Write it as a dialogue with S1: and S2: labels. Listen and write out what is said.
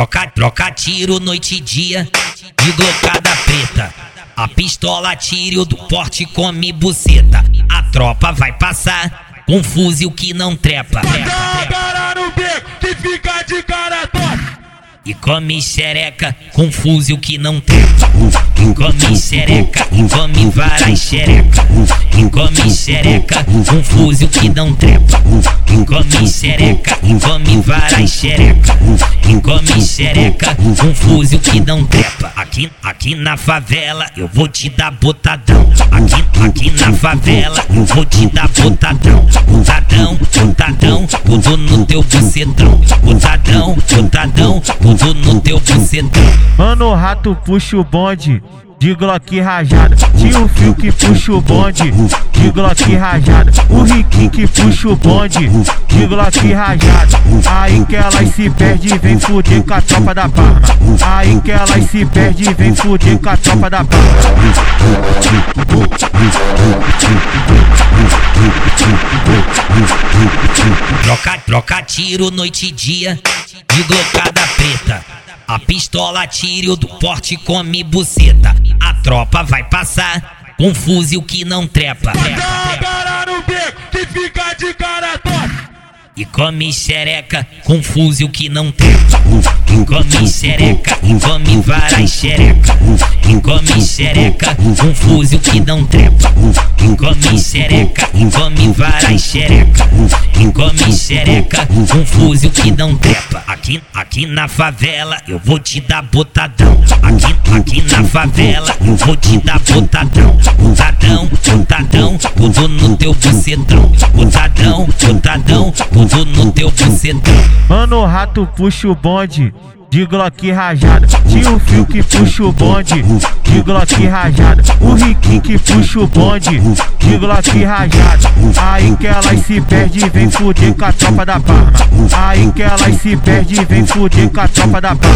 S1: troca, troca tiro noite e dia, de glocada preta. A pistola tiro do porte come buceta. A tropa vai passar com fuzil que não trepa.
S2: no beco que fica de cara torta.
S1: E come xereca com fuzil que não trepa. E come xereca, e come varai xereca. Xereca com fuzil que não trepa. E come xereca, come varai xereca. E come xereca com fuzil que não trepa. Aqui, aqui na favela eu vou te dar botadão. Aqui, aqui na favela eu vou te dar botadão. Botadão, botadão, tudo no teu bucetão. Botadão, botadão, tudo no teu bucetão.
S3: Mano, o rato puxa o bonde. De Glock rajada, tio Fio que puxa o bonde, de Glock rajada, o Riquinho que puxa o bonde, de Glock rajada. Aí que elas se perde, vem fuder com a tropa da barra. Aí que elas se perde, vem fuder com a tropa da barra.
S1: Troca, troca tiro noite e dia, de glocada preta. A pistola tiro do porte come buceta. A tropa vai passar com fuzil que não trepa.
S2: no beco que fica de cara torta.
S1: E come xereca com fuzil que não trepa. E come xereca, e come varai xereca. E come xereca com fuzil que não trepa. E come xereca, e come varai xereca. E come xereca com fuzil que não trepa. Aqui, aqui na favela eu vou te dar botadão. Aqui, aqui na favela eu vou te dar botadão. Botadão, botadão, tudo no teu bucetão. Botadão, botadão, tudo no teu bucetão.
S3: Mano, o rato puxa o bonde de Glock rajada. Tio Fio que puxa o bonde, de Glock rajada. O Riquinho que puxa o bonde, de Glock rajada. Aí que ela se perde, vem fuder com a tropa da barba. Aí que ela se perde, vem fuder com a tropa da barba.